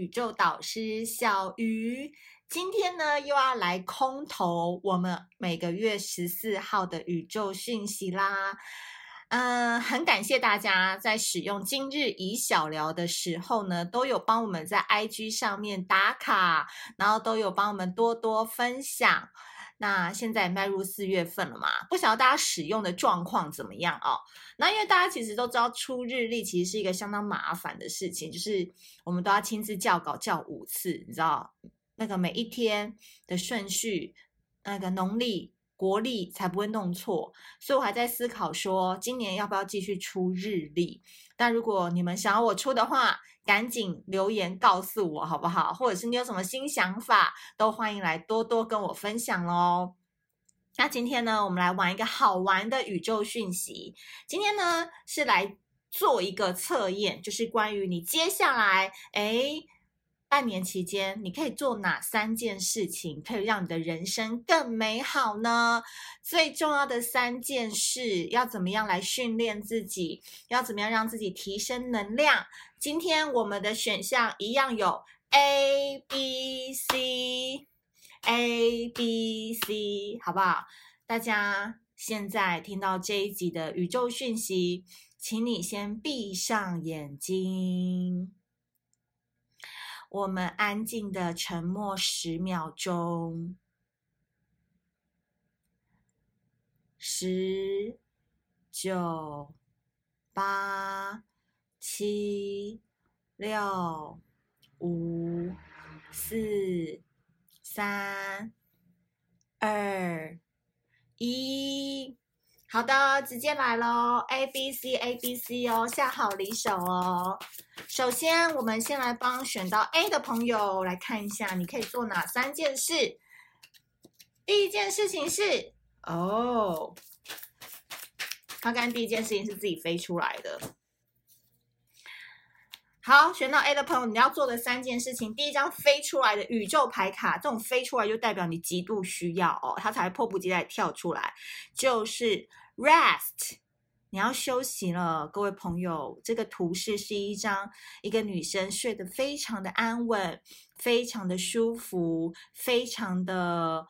宇宙导师小鱼。今天呢，又要来空投我们每个月十四号的宇宙讯息啦。嗯、很感谢大家在使用今日宜小聊的时候呢，都有帮我们在 IG 上面打卡，然后都有帮我们多多分享。那现在迈入四月份了嘛，不晓得大家使用的状况怎么样哦？那因为大家其实都知道出日历其实是一个相当麻烦的事情，就是我们都要亲自校稿校五次，你知道那个每一天的顺序，那个农历国历才不会弄错。所以我还在思考说，今年要不要继续出日历？但如果你们想要我出的话，赶紧留言告诉我好不好？或者是你有什么新想法，都欢迎来多多跟我分享哦。那今天呢，我们来玩一个好玩的宇宙讯息。今天呢，是来做一个测验，就是关于你接下来，诶半年期间，你可以做哪三件事情，可以让你的人生更美好呢？最重要的三件事，要怎么样来训练自己？要怎么样让自己提升能量？今天我们的选项一样有 A、B、C、A、B、C，好不好？大家现在听到这一集的宇宙讯息，请你先闭上眼睛。我们安静的沉默十秒钟，十、九、八、七、六、五、四、三、二、一。好的，直接来喽，A B C A B C 哦，下好离手哦。首先，我们先来帮选到 A 的朋友来看一下，你可以做哪三件事。第一件事情是，哦，他刚刚第一件事情是自己飞出来的。好，选到 A 的朋友，你要做的三件事情，第一张飞出来的宇宙牌卡，这种飞出来就代表你极度需要哦，它才迫不及待跳出来，就是 rest，你要休息了，各位朋友。这个图示是一张一个女生睡得非常的安稳，非常的舒服，非常的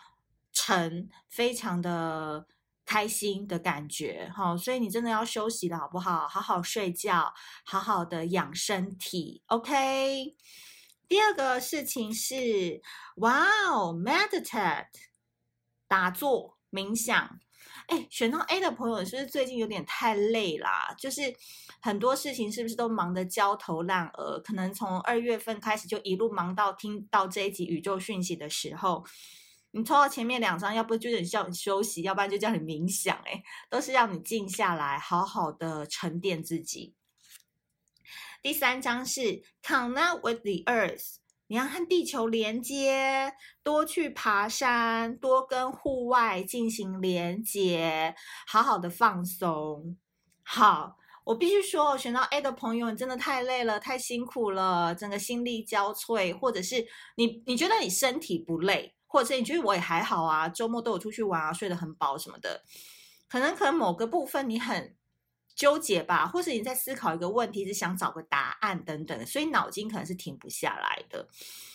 沉，非常的。开心的感觉，哈，所以你真的要休息了，好不好？好好睡觉，好好的养身体，OK。第二个事情是，哇哦，meditate，打坐冥想。哎，选到 A 的朋友，是不是最近有点太累啦？就是很多事情是不是都忙得焦头烂额？可能从二月份开始就一路忙到听到这一集宇宙讯息的时候。你抽到前面两张，要不就是叫你休息，要不然就叫你冥想，诶，都是让你静下来，好好的沉淀自己。第三张是 Connect with the Earth，你要和地球连接，多去爬山，多跟户外进行连接，好好的放松。好，我必须说，选到 A 的朋友，你真的太累了，太辛苦了，整个心力交瘁，或者是你你觉得你身体不累？或者是你觉得我也还好啊，周末都有出去玩啊，睡得很饱什么的，可能可能某个部分你很纠结吧，或是你在思考一个问题，是想找个答案等等，所以脑筋可能是停不下来的。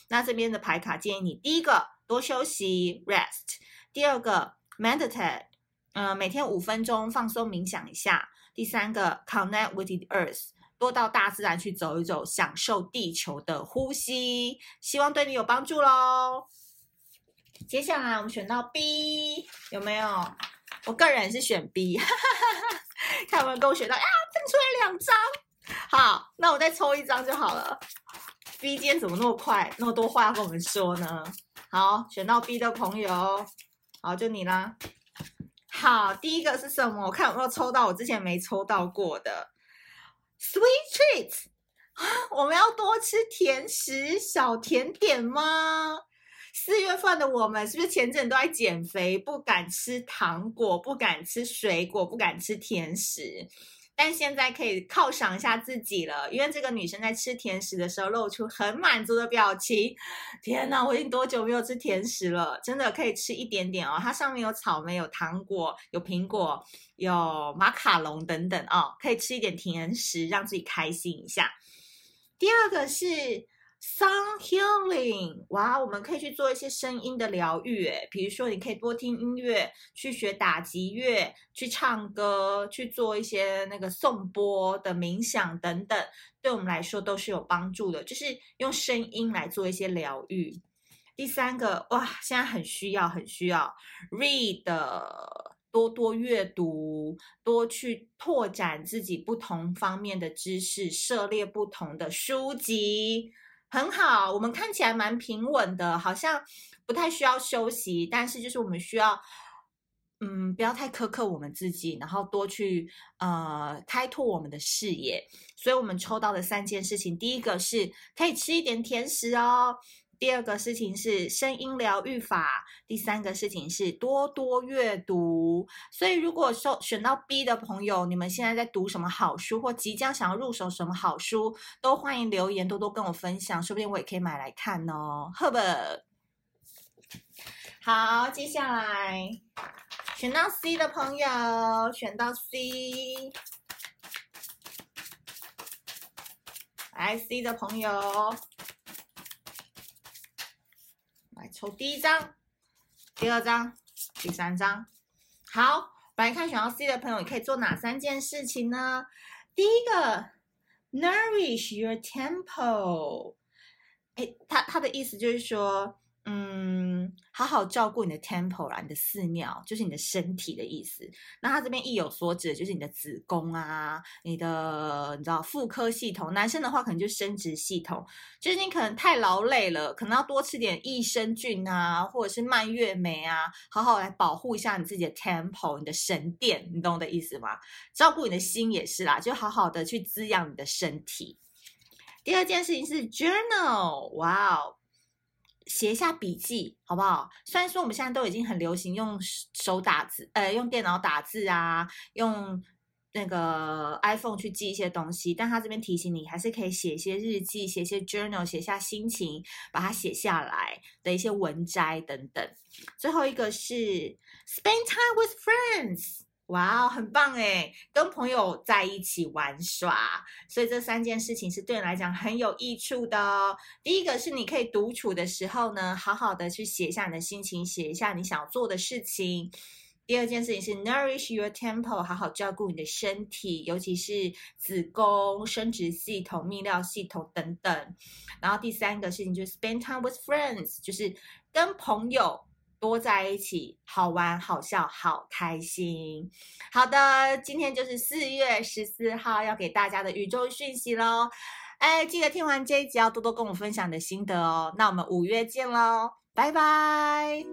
那这边的牌卡建议你，第一个多休息 rest，第二个 meditate，嗯、每天五分钟放松冥想一下，第三个 connect with the earth，多到大自然去走一走，享受地球的呼吸，希望对你有帮助喽。接下来我们选到 B，有没有？我个人是选 B，哈哈哈哈，看有没有跟我选到呀？挣出来两张，好，那我再抽一张就好了。B 今天怎么那么快，那么多话要跟我们说呢？好，选到 B 的朋友，好，就你啦。好，第一个是什么？我看有没有抽到我之前没抽到过的 Sweet Treats 啊？我们要多吃甜食、小甜点吗？四月份的我们是不是前阵都在减肥，不敢吃糖果，不敢吃水果，不敢吃甜食？但现在可以犒赏一下自己了，因为这个女生在吃甜食的时候露出很满足的表情。天哪，我已经多久没有吃甜食了？真的可以吃一点点哦，它上面有草莓、有糖果、有苹果、有马卡龙等等哦，可以吃一点甜食，让自己开心一下。第二个是。Sound healing，哇，我们可以去做一些声音的疗愈，诶，比如说你可以多听音乐，去学打击乐，去唱歌，去做一些那个颂钵的冥想等等，对我们来说都是有帮助的，就是用声音来做一些疗愈。第三个，哇，现在很需要，很需要 read，多多阅读，多去拓展自己不同方面的知识，涉猎不同的书籍。很好，我们看起来蛮平稳的，好像不太需要休息，但是就是我们需要，嗯，不要太苛刻我们自己，然后多去呃开拓我们的视野。所以我们抽到的三件事情，第一个是可以吃一点甜食哦。第二个事情是声音疗愈法，第三个事情是多多阅读。所以，如果说选到 B 的朋友，你们现在在读什么好书，或即将想要入手什么好书，都欢迎留言多多跟我分享，说不定我也可以买来看哦。赫本，好，接下来选到 C 的朋友，选到 C，来 C 的朋友。抽第一张，第二张，第三张。好，来看选到 C 的朋友，你可以做哪三件事情呢？第一个，nourish your temple。哎，他他的意思就是说。嗯，好好照顾你的 temple 啦，你的寺庙就是你的身体的意思。那他这边意有所指，就是你的子宫啊，你的你知道妇科系统。男生的话可能就生殖系统，就是你可能太劳累了，可能要多吃点益生菌啊，或者是蔓越莓啊，好好来保护一下你自己的 temple，你的神殿，你懂我的意思吗？照顾你的心也是啦，就好好的去滋养你的身体。第二件事情是 journal，哇哦。写一下笔记，好不好？虽然说我们现在都已经很流行用手打字，呃，用电脑打字啊，用那个 iPhone 去记一些东西，但他这边提醒你，还是可以写一些日记，写一些 journal，写下心情，把它写下来的一些文摘等等。最后一个是 spend time with friends。哇哦，很棒诶，跟朋友在一起玩耍，所以这三件事情是对你来讲很有益处的哦。第一个是你可以独处的时候呢，好好的去写一下你的心情，写一下你想要做的事情。第二件事情是 nourish your temple，好好照顾你的身体，尤其是子宫、生殖系统、泌尿系统等等。然后第三个事情就是 spend time with friends，就是跟朋友。多在一起，好玩、好笑、好开心。好的，今天就是四月十四号要给大家的宇宙讯息喽。哎，记得听完这一集要多多跟我分享你的心得哦。那我们五月见喽，拜拜。